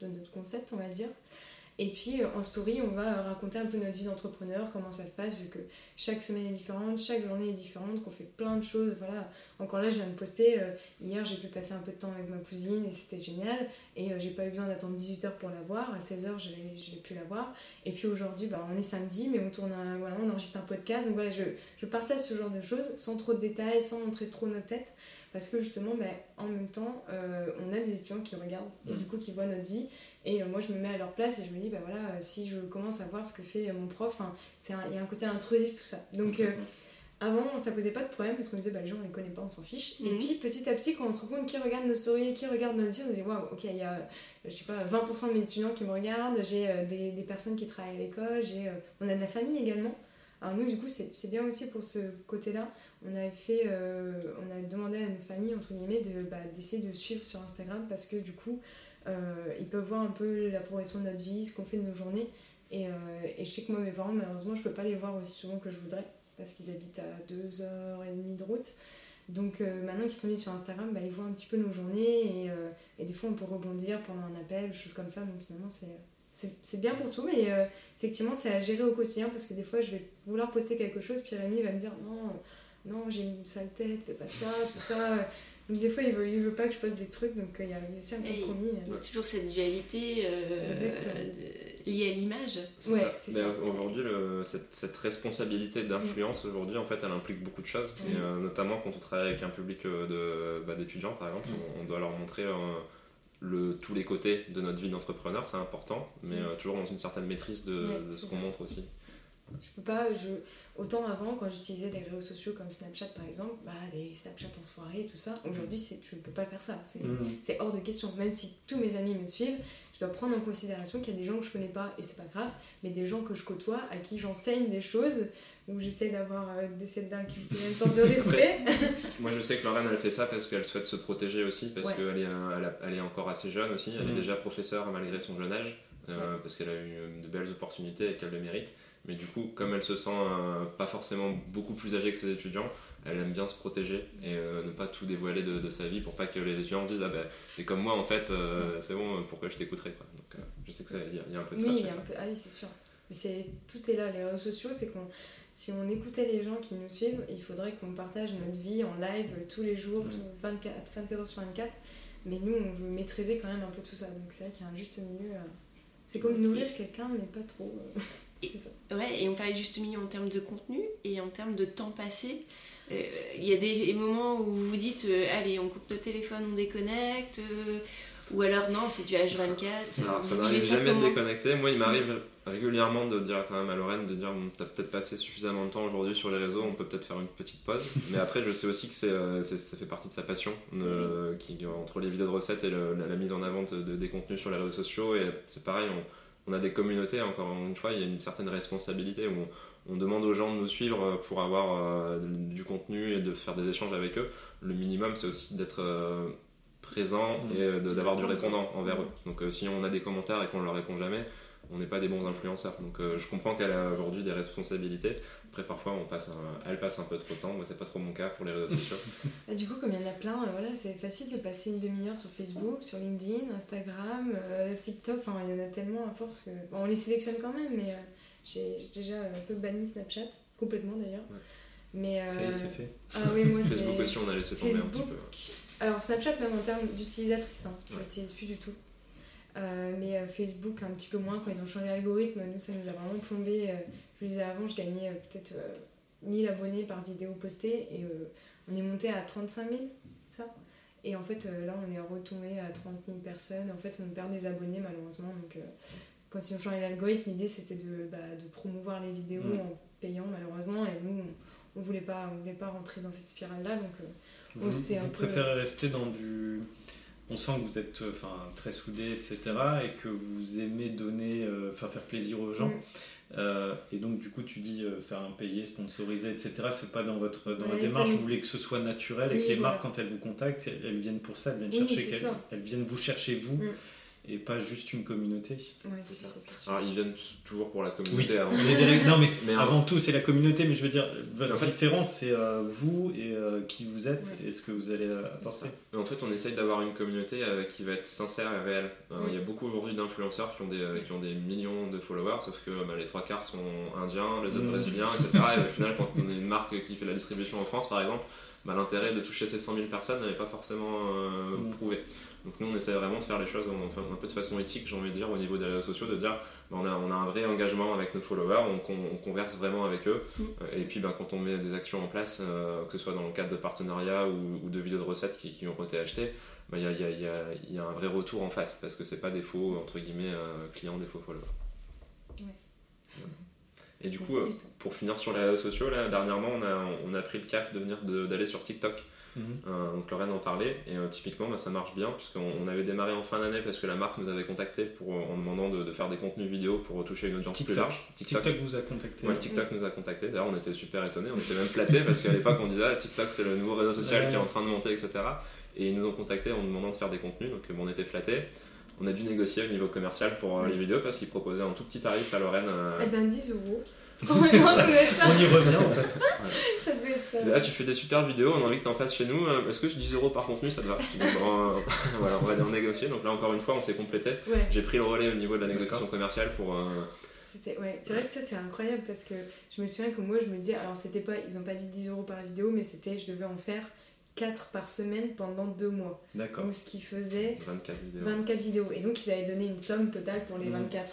de notre concept, on va dire. Et puis euh, en story, on va raconter un peu notre vie d'entrepreneur, comment ça se passe, vu que chaque semaine est différente, chaque journée est différente, qu'on fait plein de choses. Voilà. Encore là, je viens de poster. euh, hier, j'ai pu passer un peu de temps avec ma cousine et c'était génial. Et euh, j'ai pas eu besoin d'attendre 18h pour la voir. À 16h, j'ai pu la voir. Et puis aujourd'hui, bah, on est samedi, mais on tourne un- voilà, on enregistre un podcast. Donc voilà, je, je partage ce genre de choses sans trop de détails, sans montrer trop notre tête. Parce que justement, bah, en même temps, euh, on a des étudiants qui regardent et du coup qui voient notre vie. Et euh, moi, je me mets à leur place et je me dis, bah voilà, euh, si je commence à voir ce que fait euh, mon prof, hein, il y a un côté intrusif, tout ça. Donc euh, avant, ça posait pas de problème parce qu'on disait, bah les gens, on les connaît pas, on s'en fiche. Et Mhm. puis petit à petit, quand on se rend compte qui regarde nos stories, qui regarde notre vie, on se dit, waouh, ok, il y a, je sais pas, 20% de mes étudiants qui me regardent, j'ai euh, des, des personnes qui travaillent à l'école, j'ai, euh, on a de la famille également. Alors nous, du coup, c'est bien aussi pour ce côté-là. On avait fait, on a demandé à nos familles, entre guillemets, de, bah, d'essayer de suivre sur Instagram parce que du coup, ils peuvent voir un peu la progression de notre vie, ce qu'on fait de nos journées. Et, euh, je sais que moi, mes parents, malheureusement, je peux pas les voir aussi souvent que je voudrais parce qu'ils habitent à 2h30 de route. Donc euh, maintenant qu'ils sont mis sur Instagram, bah, ils voient un petit peu nos journées et, euh, des fois on peut rebondir pendant un appel, choses comme ça. Donc finalement c'est, bien pour tout, mais euh, effectivement c'est à gérer au quotidien parce que des fois je vais vouloir poster quelque chose, puis Rémi va me dire non, non j'ai une sale tête, fais pas ça, tout ça. Donc des fois, il veut, il veut pas que je poste des trucs, donc euh, il y a aussi un compromis. Il y a toujours cette dualité euh, liée à l'image. Ouais, ça. c'est Mais ça. Aujourd'hui, le- cette, cette responsabilité d'influence, aujourd'hui, en fait, elle implique beaucoup de choses. Mm. Et euh, notamment quand on travaille avec un public de, bah, d'étudiants, par exemple, on, on doit leur montrer euh, le, tous les côtés de notre vie d'entrepreneur, c'est important, mais Mm. euh, toujours dans une certaine maîtrise de, Ouais, de ce qu'on ça. montre aussi. Je peux pas, je... autant avant quand j'utilisais les réseaux sociaux comme Snapchat par exemple, bah les Snapchat en soirée tout ça, aujourd'hui je peux pas faire ça, c'est Mhm. c'est hors de question. Même si tous mes amis me suivent, je dois prendre en considération qu'il y a des gens que je connais pas et c'est pas grave, mais des gens que je côtoie à qui j'enseigne des choses où j'essaie d'avoir euh, d'essayer d'inculquer une sorte de respect. Moi, je sais que Lorraine, elle fait ça parce qu'elle souhaite se protéger aussi, parce Ouais. qu'elle est, euh, elle, est encore assez jeune aussi. Elle est déjà professeure malgré son jeune âge, euh, parce qu'elle a eu euh, de belles opportunités et qu'elle le mérite. Mais du coup, comme elle se sent euh, pas forcément beaucoup plus âgée que ses étudiants, elle aime bien se protéger et euh, ne pas tout dévoiler de, de sa vie pour pas que les étudiants se disent Ah ben, c'est comme moi en fait, euh, c'est bon, pourquoi je t'écouterai quoi. Donc, je sais qu'il y, y a un peu de ça. Oui, chez il y a un peu... ah oui, c'est sûr. C'est... Tout est là, les réseaux sociaux, c'est qu'on... Si on écoutait les gens qui nous suivent, il faudrait qu'on partage notre vie en live tous les jours, Mm. tout- 24, 24 heures sur 24. Mais nous, on veut maîtriser quand même un peu tout ça. Donc c'est vrai qu'il y a un juste milieu. C'est comme nourrir quelqu'un, mais pas trop. Euh, ça. Ouais, et on parlait juste milieu en termes de contenu et en termes de temps passé. Euh, Il y a des moments où vous vous dites euh, allez, on coupe le téléphone, on déconnecte, euh, ou alors non, c'est du H24. Alors, ça ça jamais de déconnecter. Moi, il m'arrive régulièrement de dire quand même à Lorraine de dire Bon, t'as peut-être passé suffisamment de temps aujourd'hui sur les réseaux, on peut peut-être faire une petite pause. Mais après, je sais aussi que c'est, euh, c'est- ça fait partie de sa passion, euh, qui, entre les vidéos de recettes et le- la, la mise en avant de, de- des contenus sur les réseaux sociaux. Et c'est pareil, on, on a des communautés, encore une fois, il y a une certaine responsabilité où on, on demande aux gens de nous suivre pour avoir euh, du contenu et de faire des échanges avec eux. Le minimum, c'est aussi d'être euh, présent Mmh. et euh, d'avoir du répondant envers eux. Donc euh, si on a des commentaires et qu'on leur répond jamais, on n'est pas des bons influenceurs. Donc euh, je comprends qu'elle a aujourd'hui des responsabilités. Après parfois on passe un- elle passe un peu trop de temps. Moi c'est pas trop mon cas pour les réseaux sociaux. Et du coup, comme il y en a plein, euh, voilà, c'est facile de passer une demi-heure sur Facebook, sur LinkedIn, Instagram, euh, TikTok. Enfin, il y en a tellement à force que. Bon, on les sélectionne quand même, mais euh, j'ai déjà un peu banni Snapchat, complètement d'ailleurs. Ouais. Mais. euh, Ça y est, c'est fait. Ah oui, moi. Facebook aussi on a laissé tomber un petit peu. Alors Snapchat même en termes d'utilisatrice, hein, je Ouais. l'utilise plus du tout. Euh, mais euh, Facebook un petit peu moins quand ils ont changé l'algorithme, nous ça nous a vraiment plombé. euh, je le disais avant, je gagnais peut-être euh, 1000 abonnés par vidéo postée et on est monté à 35 000, ça. Et en fait là on est retombé à 30 000 personnes. En fait on perd des abonnés malheureusement. Donc quand ils ont changé l'algorithme, l'idée c'était de, bah, de promouvoir les vidéos en payant malheureusement et nous on, on voulait pas on voulait pas rentrer dans cette spirale là donc Vous, vous peu- préférez rester dans du. On sent que vous êtes euh, enfin, très soudés, etc. et que vous aimez donner, euh, enfin faire plaisir aux gens. Mm. Euh, et donc, du coup, tu dis faire un payé, sponsoriser, etc. C'est pas dans votre dans la démarche. Vous voulez que ce soit naturel et que les marques, quand elles vous contactent, elles, elles viennent pour ça, elles viennent, Oui, chercher elles viennent vous chercher vous Mm. Et pas juste une communauté. Ouais, c'est ça, c'est sûr. Alors ils viennent toujours pour la Oui, communauté avant. mais non, mais, Mais avant tout, c'est la communauté, mais je veux dire, En fait- différence, c'est euh, vous et euh, qui vous êtes Ouais. et ce que vous allez euh, apporter. Mais en fait, on essaye d'avoir une communauté euh, qui va être sincère et réelle. Il y a beaucoup aujourd'hui d'influenceurs qui, ont des, euh, qui ont des millions de followers, sauf que bah, les trois quarts sont indiens, les autres Mm. brésiliens, etc. et au final, quand on est une marque qui fait la distribution en France, par exemple, bah, l'intérêt de toucher ces 100 000 personnes n'est pas forcément euh, Mm. prouvé. Donc nous, on essaie vraiment de faire les choses enfin, un peu de façon éthique, j'ai envie de dire, au niveau des réseaux sociaux, de dire bah, on, a, on a un vrai engagement avec nos followers, on, con- on converse vraiment avec eux. Mm. Euh, Et puis bah, quand on met des actions en place, euh, que ce soit dans le cadre de partenariats ou, ou de vidéos de recettes qui, qui ont été achetées, il y, a, y y y un vrai retour en face parce que c'est pas des faux entre guillemets euh, clients, des faux followers. Ouais. Et du coup, du pour finir sur les réseaux sociaux, là, dernièrement, on a, on a pris le cap de venir de- d'aller sur TikTok. Euh, donc Lorraine en parlait et euh, typiquement bah, ça marche bien puisqu'on on avait démarré en fin d'année parce que la marque nous avait contacté pour, en demandant de, de faire des contenus vidéo pour toucher une audience plus TikTok. large. TikTok vous a contacté. Ouais, TikTok nous a contacté. D'ailleurs, on était super étonnés, on était même flattés parce qu'à l'époque, on disait ah, TikTok c'est le nouveau réseau social Ouais. qui est en train de monter, etc. Et ils nous ont contactés en nous demandant de faire des contenus, donc bon, on était flattés. On a dû négocier au niveau commercial pour euh, les vidéos parce qu'ils proposaient un tout petit tarif à Lorraine. Eh ben 10 euros. On y revient en fait. Ça ça. Là, tu fais des super vidéos, on a envie que tu en fasses chez nous. euh, Est-ce que 10 euros par contenu, ça te va bon, euh, Voilà, on va en négocier. Donc là, encore une fois, on s'est complété. Ouais, J'ai pris le relais au niveau de la négociation commerciale pour. euh, c'était ouais. C'est vrai que ça c'est incroyable parce que je me souviens que moi je me disais alors c'était pas ils ont pas dit 10 euros par vidéo mais c'était je devais en faire 4 par semaine pendant 2 mois. D'accord. Donc ce qui faisait 24 vidéos. 24 vidéos. Et donc ils avaient donné une somme totale pour les Mhm. 24.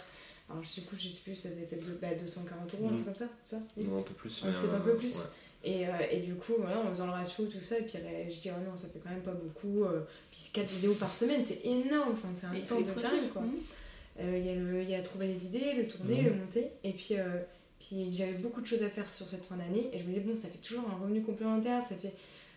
Alors du coup, je sais plus, ça faisait peut-être bah, 240 euros, un Mhm. truc comme ça, ça oui. Non, un peu plus. Ouais, peut-être un peu plus. ouais. Et, euh, et du coup, voilà, en faisant le ratio, tout ça, et puis euh, je dis, oh non, ça fait quand même pas beaucoup. euh, puis 4 vidéos par semaine, c'est énorme, enfin, c'est un Et temps de dingue, quoi. Mhm. Euh, Il y, a le- il y a trouver les idées, le tourner, Mhm. le monter. Et puis, euh, puis j'avais beaucoup de choses à faire sur cette fin d'année. Et je me disais, bon, ça fait toujours un revenu complémentaire. Ça, fait,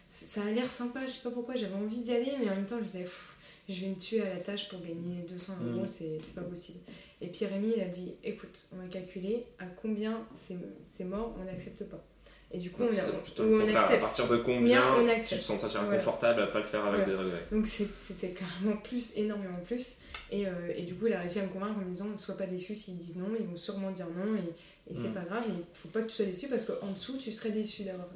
ça a l'air sympa, je sais pas pourquoi, j'avais envie d'y aller. Mais en même temps, je me disais, Pff, je vais me tuer à la tâche pour gagner 200 euros, Mhm. c'est c'est pas possible. Et puis Rémi, il a dit, écoute, on va calculer à combien c'est c'est mort, on n'accepte pas. Et du coup, on, Donc, a, c'est plutôt ou le on contraire. À accepte. partir de Bien, combien on tu accepte. te sentiras Voilà. inconfortable à pas le faire avec Voilà. des regrets Donc c'était carrément plus, énormément plus. Et, euh, et du coup, il a réussi à me convaincre en me disant ne sois pas déçu s'ils disent non, ils vont sûrement dire non. Et, et c'est Mm. pas grave, il faut pas que tu sois déçu parce qu'en dessous, tu serais déçu d'avoir.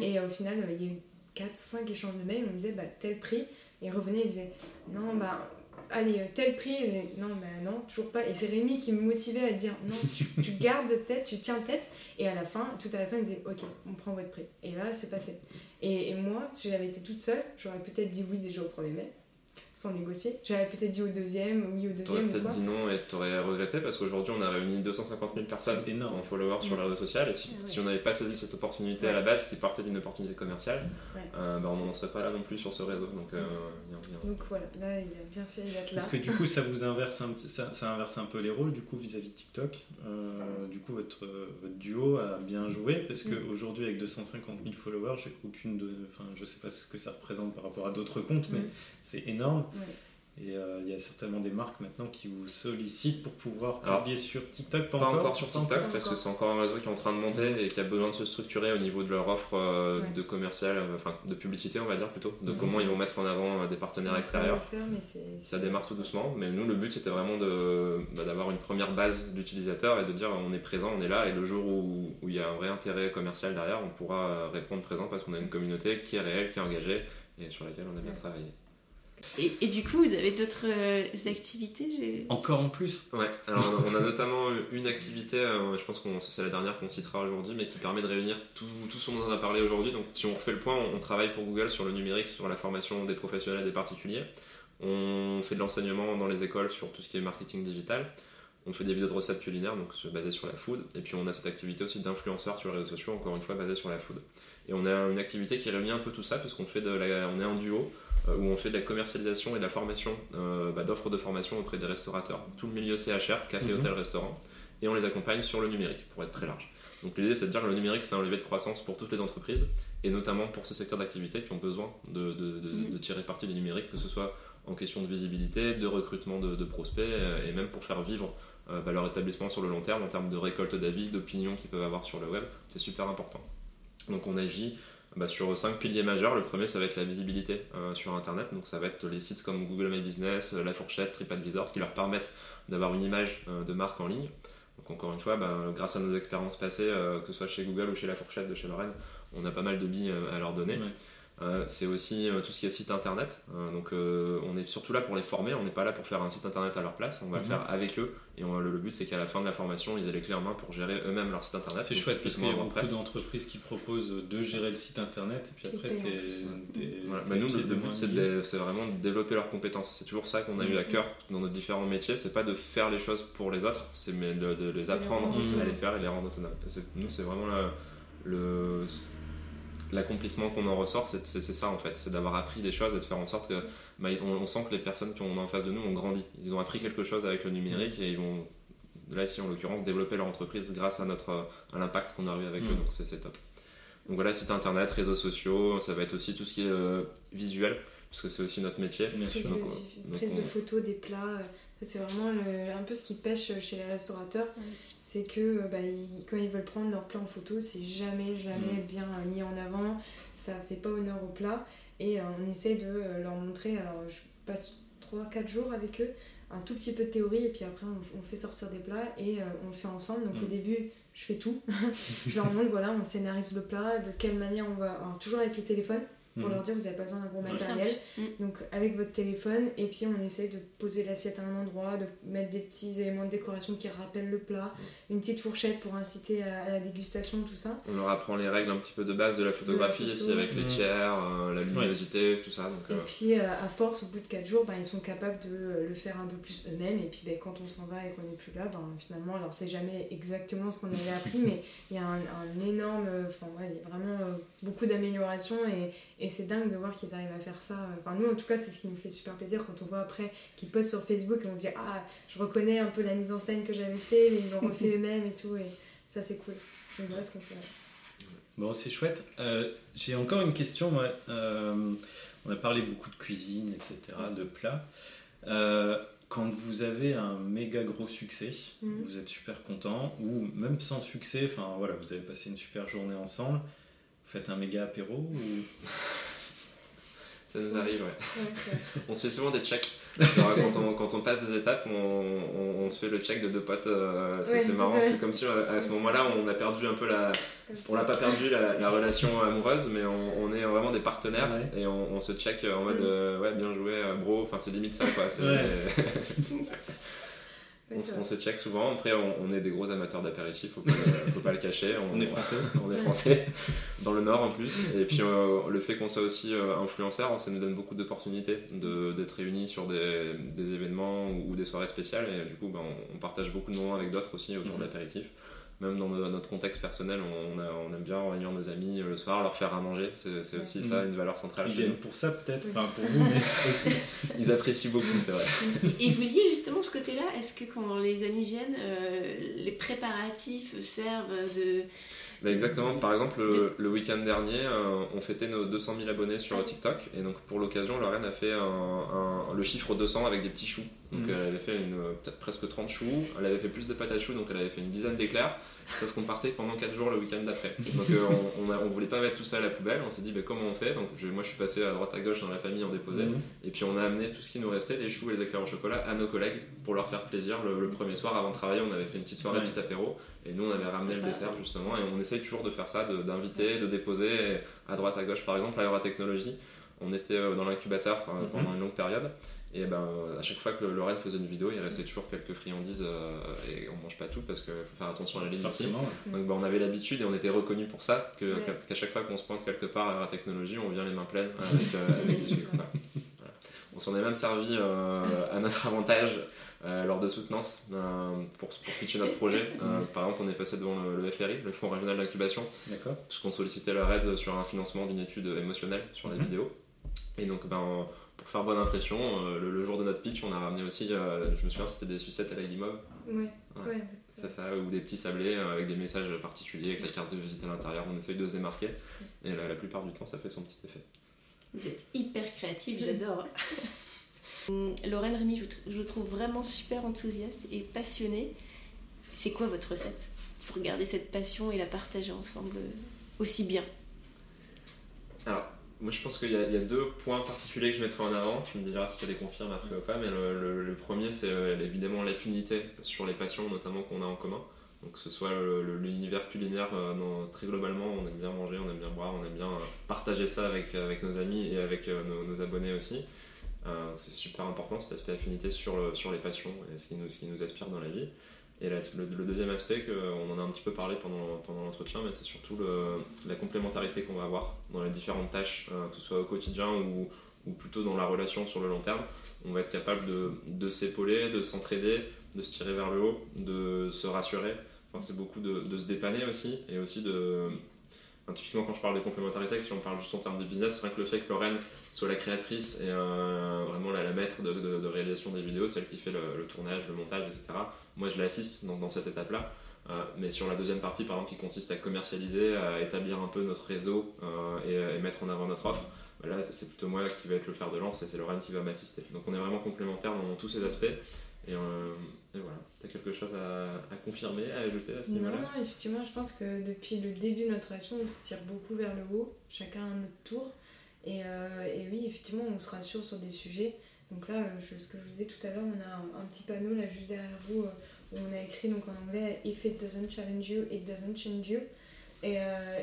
Et euh, au final, euh, il y a eu 4-5 échanges de mails, on me disait bah, tel prix. Et il revenait, il disait non, bah. Allez, euh, tel prix, non, bah non, toujours pas. Et c'est Rémi qui me motivait à dire non, tu, tu gardes tête, tu tiens tête. Et à la fin, tout à la fin, il disait ok, on prend votre prix. Et là, c'est passé. Et, et moi, si j'avais été toute seule, j'aurais peut-être dit oui déjà au premier mai, sans négocier. J'aurais peut-être dit au deuxième, oui au T'aurais deuxième ou peut-être dit non et t'aurais regretté parce qu'aujourd'hui on a réuni 250 000 personnes énorme. en followers sur les réseaux sociaux et si, Ah ouais. si on n'avait pas saisi cette opportunité à la base qui partait d'une opportunité commerciale, Ouais. euh, bah, on n'en serait pas là non plus sur ce réseau. Donc euh, il y a- il y a- Donc voilà, là, il a bien fait d'être là. Parce que du coup, ça vous inverse un petit, ça, ça inverse un peu les rôles du coup vis-à-vis de TikTok. Euh, du coup, votre, votre duo a bien joué parce que Mm. aujourd'hui, avec 250 000 followers, j'ai aucune de, enfin, je sais pas ce que ça représente par rapport à d'autres comptes, mais Mm. c'est énorme. Ouais. Et euh, il y a certainement des marques maintenant qui vous sollicitent pour pouvoir Alors, publier sur TikTok. Pas, Pas encore, sur TikTok encore. parce que c'est encore un réseau qui est en train de monter et qui a besoin de se structurer au niveau de leur offre euh, Ouais. de commercial, euh, enfin de publicité on va dire plutôt, de Mhm. comment ils vont mettre en avant euh, des partenaires extérieurs. le faire, mais c'est- Ça démarre tout doucement, mais nous le but c'était vraiment de, bah, d'avoir une première base d'utilisateurs et de dire on est présent, on est là et le jour où, où il y a un vrai intérêt commercial derrière, on pourra répondre présent parce qu'on a une communauté qui est réelle, qui est engagée et sur laquelle on a bien Ouais. travaillé. Et, et du coup, vous avez d'autres euh, activités Encore en plus. Ouais, alors on a notamment une activité, euh, je pense que c'est la dernière qu'on citera aujourd'hui, mais qui permet de réunir tout, tout ce dont on a parlé aujourd'hui. Donc si on refait le point, on, on travaille pour Google sur le numérique, sur la formation des professionnels et des particuliers. On fait de l'enseignement dans les écoles sur tout ce qui est marketing digital. On fait des vidéos de recettes culinaires, donc basées sur la food. Et puis on a cette activité aussi d'influenceur sur les réseaux sociaux, encore une fois basée sur la food. Et on a une activité qui réunit un peu tout ça, puisqu'on fait de la, on est en duo, où on fait de la commercialisation et de la formation euh, bah, d'offres de formation auprès des restaurateurs. Tout le milieu CHR, café, Mhm. hôtel, restaurant. Et on les accompagne sur le numérique, pour être très large. Donc l'idée, c'est de dire que le numérique, c'est un levier de croissance pour toutes les entreprises, et notamment pour ces secteurs d'activité qui ont besoin de, de- de- Mhm. de tirer parti du numérique, que ce soit en question de visibilité, de recrutement de, de prospects, euh, et même pour faire vivre euh, bah, leur établissement sur le long terme, en termes de récolte d'avis, d'opinions qu'ils peuvent avoir sur le web. C'est super important. Donc on agit bah, sur cinq piliers majeurs. Le premier, ça va être la visibilité euh, sur Internet. Donc ça va être les sites comme Google My Business, euh, La Fourchette, TripAdvisor, qui leur permettent d'avoir une image euh, de marque en ligne. Donc encore une fois, bah, grâce à nos expériences passées, que ce soit chez Google ou chez La Fourchette de chez Lorraine, on a pas mal de billes à leur donner. Euh, c'est aussi euh, tout ce qui est site internet. Euh, donc euh, on est surtout là pour les former, on n'est pas là pour faire un site internet à leur place, on va Mhm. le faire avec eux. Et on- le, le but c'est qu'à la fin de la formation, ils aient les clés en main pour gérer eux-mêmes leur site internet. C'est chouette parce qu'il y a beaucoup d'entreprises qui proposent de gérer le site internet et puis après t'es- Voilà. Bah, nous, le, but, c'est, vraiment de développer leurs compétences. C'est toujours ça qu'on a eu à Mhm. cœur dans nos différents métiers. C'est pas de faire les choses pour les autres, c'est mais de, de les apprendre rendre à les faire et les rendre autonomes. Nous, c'est vraiment le, l'accomplissement qu'on en ressort. C'est, ça en fait, c'est d'avoir appris des choses et de faire en sorte que bah, on, on sent que les personnes qui ont en face de nous ont grandi. Ils ont appris quelque chose avec le numérique et ils vont là ici en l'occurrence développer leur entreprise grâce à notre à l'impact qu'on a eu avec eux. Mhm. Donc c'est, c'est top. Donc voilà, site internet, réseaux sociaux, ça va être aussi tout ce qui est euh, visuel, parce que c'est aussi notre métier. Bien sûr. Prise, Donc, de, on- donc prise on- de photos des plats, euh, c'est vraiment le- un peu ce qui pêche chez les restaurateurs. C'est que euh, bah, ils- quand ils veulent prendre leur plat en photo, c'est jamais, jamais Mm. bien mis en avant, ça fait pas honneur au plat. Et euh, on essaie de euh, leur montrer, alors je passe 3-4 jours avec eux, un tout petit peu de théorie, et puis après on, on fait sortir des plats et euh, on le fait ensemble. Donc Mm. au début, je fais tout. je leur montre, voilà, on scénarise le plat, de quelle manière on va. Alors toujours avec le téléphone, pour Mhm. leur dire vous n'avez pas besoin d'un gros matériel. Mm. Donc avec votre téléphone, et puis on essaye de poser l'assiette à un endroit, de mettre des petits éléments de décoration qui rappellent le plat, une petite fourchette pour inciter à, à la dégustation, tout ça. On leur apprend les règles un petit peu de base de la photographie photo. aussi avec les Mhm. tiers, euh, la luminosité, tout ça. Donc, Et euh, puis euh, à force, au bout de 4 jours, ben, ils sont capables de le faire un peu plus eux-mêmes. Et puis ben, quand on s'en va et qu'on n'est plus là, ben, finalement, alors c'est jamais exactement ce qu'on avait appris, mais il y a un, un énorme. Enfin, ouais, il y a vraiment euh, beaucoup d'améliorations et, et c'est dingue de voir qu'ils arrivent à faire ça. Enfin, nous, en tout cas, c'est ce qui nous fait super plaisir quand on voit après qu'ils postent sur Facebook et on se dit Ah, je reconnais un peu la mise en scène que j'avais fait, mais ils l'ont refait eux-mêmes et tout. Et ça, c'est cool. Donc voilà ce qu'on fait. Bon, c'est chouette. Euh, J'ai encore une question. moi. Euh, on a parlé beaucoup de cuisine, etc., de plats. Euh, quand vous avez un méga gros succès, Mhm. vous êtes super content, ou même sans succès, enfin voilà, vous avez passé une super journée ensemble, faites un méga apéro ou... ça nous arrive, ouais. On se fait souvent des checks. Quand, on, quand on passe des étapes, on, on- on se fait le check de deux potes. euh, c'est Ouais, marrant. C'est comme si euh, à ce moment-là, on a perdu un peu la. On l'a pas perdu la, la relation amoureuse, mais on, on est vraiment des partenaires Ouais. et on, on se check en mode Mm. euh, ouais, bien joué, bro. Enfin, c'est limite ça quoi. On, on se check souvent. Après, on, on est des gros amateurs d'apéritifs, faut, pas le- faut pas le cacher. On est français. on est français, dans le Nord en plus. Et puis euh, le fait qu'on soit aussi euh, influenceur, ça nous donne beaucoup d'opportunités de- d'être réunis sur des, des événements ou, ou des soirées spéciales. Et du coup, ben, on, on partage beaucoup de moments avec d'autres aussi autour de l'apéritif. Même dans no- notre contexte personnel, on, a- on aime bien réunir nos amis le soir, leur faire à manger. C'est aussi ça, une valeur centrale. Ils viennent nous. pour ça peut-être, enfin pour vous, mais aussi. Ils apprécient beaucoup, c'est vrai. Et vous liez justement ce côté-là? Est-ce que quand les amis viennent, euh, les préparatifs servent de. Bah, exactement. Par exemple, le, le week-end dernier, euh, on fêtait nos 200 000 abonnés sur TikTok. Et donc, pour l'occasion, Lorraine a fait un- un- le chiffre 200 avec des petits choux. Donc, Mhm. elle avait fait une, peut-être presque 30 choux. Elle avait fait plus de pâte à choux, donc elle avait fait une dizaine d'éclairs. Sauf qu'on partait pendant 4 jours le week-end d'après. Donc, euh, on, on, a- on voulait pas mettre tout ça à la poubelle. On s'est dit, bah, comment on fait? Donc, je- moi, je suis passé à droite à gauche dans la famille en déposé. Mhm. Et puis on a amené tout ce qui nous restait, les choux et les éclairs au chocolat, à nos collègues pour leur faire plaisir. Le, le premier soir, avant de travailler, on avait fait une petite soirée, Ouais. petit apéro. Et nous, on avait ramené le dessert justement. Et on essaye toujours de faire ça, d'inviter, de, déposer à droite, à gauche. Par exemple, à Eurotechnologie, on était euh, dans l'incubateur euh, Mhm. pendant une longue période. Et ben, euh, à chaque fois que Lorraine faisait une vidéo, il restait toujours quelques friandises euh, et on mange pas tout parce qu'il faut faire attention à la ligne aussi. Ouais. Donc bah, on avait l'habitude et on était reconnus pour ça, Ouais. qu'à chaque fois qu'on se pointe quelque part à la technologie, on vient les mains pleines avec, euh, avec du. Voilà. On s'en est même servi euh, à notre avantage euh, lors de soutenance euh, pour, pour pitcher notre projet. Euh, par exemple, on est passé devant le, le FRI, le Fonds régional d'incubation, puisqu'on sollicitait leur aide sur un financement d'une étude émotionnelle sur la Mhm. vidéo. Et donc, ben, pour faire bonne impression, euh, le, le jour de notre pitch, on a ramené aussi, euh, je me souviens, c'était des sucettes à la limove. Ouais, Ouais. ouais. C'est ça, ou des petits sablés euh, avec des messages particuliers, avec la carte de visite à l'intérieur. On essaye de se démarquer. Et la, la plupart du temps, ça fait son petit effet. Vous êtes hyper créatif, j'adore. Hum, Lorraine Rémy, je vous tr- je vous trouve vraiment super enthousiaste et passionnée. C'est quoi votre recette? Pour garder cette passion et la partager ensemble aussi bien? Alors, moi je pense qu'il y, a- deux points particuliers que je mettrai en avant. Tu me diras si tu les confirmes après ou pas. Mais le, premier, c'est euh, évidemment l'affinité sur les passions, notamment qu'on a en commun. Donc, que ce soit l'univers culinaire, euh, très globalement, on aime bien manger, on aime bien boire, on aime bien euh, partager ça avec, avec nos amis et avec nos, abonnés aussi. C'est super important cet aspect affinité sur, sur les passions et ce qui nous, ce qui nous aspire dans la vie. Et le, deuxième aspect, que, on en a un petit peu parlé pendant, pendant l'entretien, mais c'est surtout la complémentarité qu'on va avoir dans les différentes tâches, euh, que ce soit au quotidien ou, ou plutôt dans la relation sur le long terme. On va être capable de, s'épauler, de s'entraider, de se tirer vers le haut, de se rassurer. Enfin, c'est beaucoup de se dépanner aussi, et aussi de, Typiquement, quand je parle de complémentarité, si on parle juste en termes de business, c'est vrai que le fait que Lorraine soit la créatrice et euh, vraiment la, maître de, réalisation des vidéos, celle qui fait le, tournage, le montage, etc., moi je l'assiste dans, cette étape-là. Euh, mais sur la deuxième partie, par exemple, qui consiste à commercialiser, à établir un peu notre réseau euh, et, et mettre en avant notre offre, bah là c'est plutôt moi qui va être le fer de lance et c'est Lorraine qui va m'assister. Donc on est vraiment complémentaires dans tous ces aspects. Et, euh, et voilà, tu as quelque chose à, confirmer, à ajouter à ce Non, niveau-là non, effectivement, je pense que depuis le début de notre relation, on se tire beaucoup vers le haut, chacun à notre tour. Et, euh, et oui, effectivement, on se rassure sur des sujets. Donc là, euh, ce que je vous disais tout à l'heure, on a un, petit panneau là juste derrière vous où on a écrit donc en anglais If it doesn't challenge you, it doesn't change you. Et,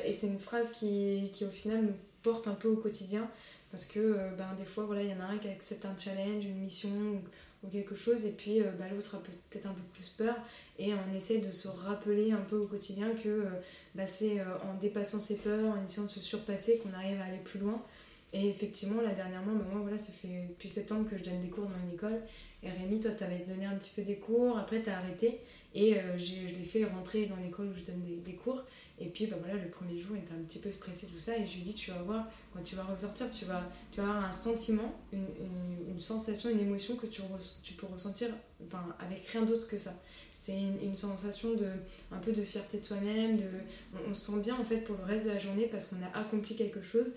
et c'est une phrase qui, qui au final nous porte un peu au quotidien. Parce que ben, des fois, voilà, il y en a un qui accepte un challenge, une mission ou, quelque chose, et puis euh, ben, l'autre a peut-être un peu plus peur. Et on essaie de se rappeler un peu au quotidien que euh, ben, c'est euh, en dépassant ses peurs, en essayant de se surpasser qu'on arrive à aller plus loin. Et effectivement, là dernièrement, ben, moi, voilà, ça fait depuis septembre que je donne des cours dans une école. Et Rémi, toi, t'avais donné un petit peu des cours, après t'as arrêté. Et euh, je l'ai fait rentrer dans l'école où je donne des, des cours. Et puis bah, voilà, le premier jour, il était un petit peu stressé, tout ça. Et je lui ai dit, tu vas voir, quand tu vas ressortir, tu vas, tu vas avoir un sentiment, une, une- sensation, une émotion que tu, tu peux ressentir avec rien d'autre que ça. C'est une, sensation de un peu de fierté de soi-même, on, on se sent bien en fait pour le reste de la journée parce qu'on a accompli quelque chose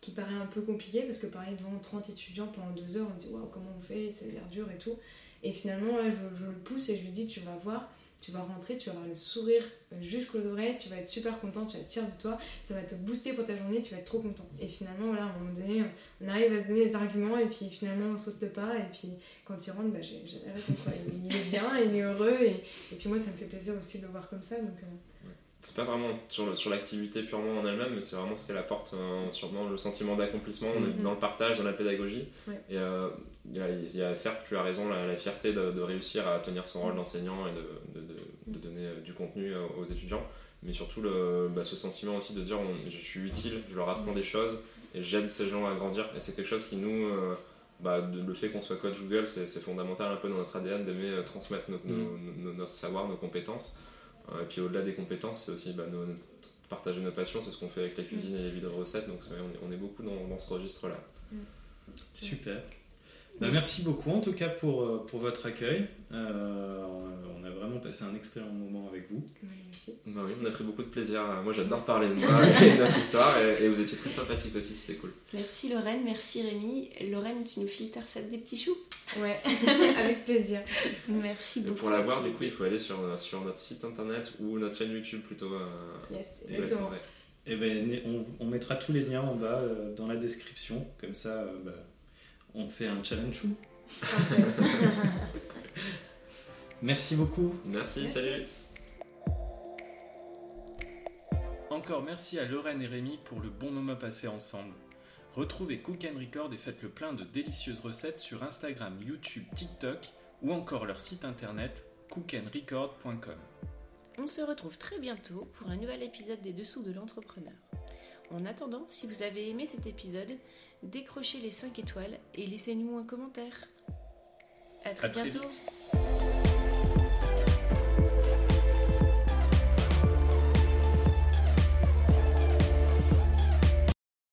qui paraît un peu compliqué parce que pareil devant 30 étudiants pendant deux heures on se dit waouh comment on fait, c'est l'air dur et tout. Et finalement là je, le pousse et je lui dis tu vas voir, tu vas rentrer, tu vas avoir le sourire jusqu'aux oreilles, tu vas être super content, tu vas être fier de toi, ça va te booster pour ta journée, tu vas être trop content. Et finalement voilà, à un moment donné, on arrive à se donner des arguments et puis finalement on saute le pas et puis quand il rentre, bah, j'ai il est bien, il est heureux et, et puis moi ça me fait plaisir aussi de le voir comme ça donc euh, C'est pas vraiment sur, l'activité purement en elle-même, mais c'est vraiment ce qu'elle apporte, euh, sûrement le sentiment d'accomplissement, on est Mhm. dans le partage, dans la pédagogie. Ouais. Et euh, il y, a, il y a certes, tu as raison, la, la fierté de, de réussir à tenir son rôle d'enseignant et de, de- de- de donner euh, du contenu euh, aux étudiants, mais surtout le, bah, ce sentiment aussi de dire on- je suis utile, je leur apprends des choses et j'aide ces gens à grandir. Et c'est quelque chose qui nous, euh, bah, le fait qu'on soit coach Google, c'est fondamental un peu dans notre ADN d'aimer transmettre nos- nos- nos- notre savoir, nos compétences. Euh, et puis au-delà des compétences, c'est aussi bah, nos- partager nos passions, c'est ce qu'on fait avec la cuisine et les vidéos de recettes, donc on, est, on est beaucoup dans, dans ce registre-là. Super. Bah, merci beaucoup en tout cas pour, euh, pour votre accueil. Euh, on a vraiment passé un excellent moment avec vous. merci. Bah oui, on a pris beaucoup de plaisir. Moi j'adore parler de moi et de notre histoire, et, et vous étiez très sympathique aussi, c'était cool. Merci Lorraine, merci Rémi. Lorraine, tu nous files ta recette des petits choux? Ouais, avec plaisir. Merci Et beaucoup. pour la voir, du coup, il faut aller sur, sur notre site internet ou notre chaîne YouTube plutôt. euh, Yes, exactement. Et ben, on, on mettra tous les liens en bas euh, dans la description. Comme ça, euh, bah, on fait un challenge chou. Parfait. Merci beaucoup. Merci, Merci. salut Encore merci à Lorraine et Rémi pour le bon moment passé ensemble. Retrouvez Cook and Record et faites le plein de délicieuses recettes sur Instagram, YouTube, TikTok ou encore leur site internet cookandrecord.com. On se retrouve très bientôt pour un nouvel épisode des Dessous de l'entrepreneur. En attendant, si vous avez aimé cet épisode, décrochez les 5 étoiles et laissez-nous un commentaire. À très À bientôt.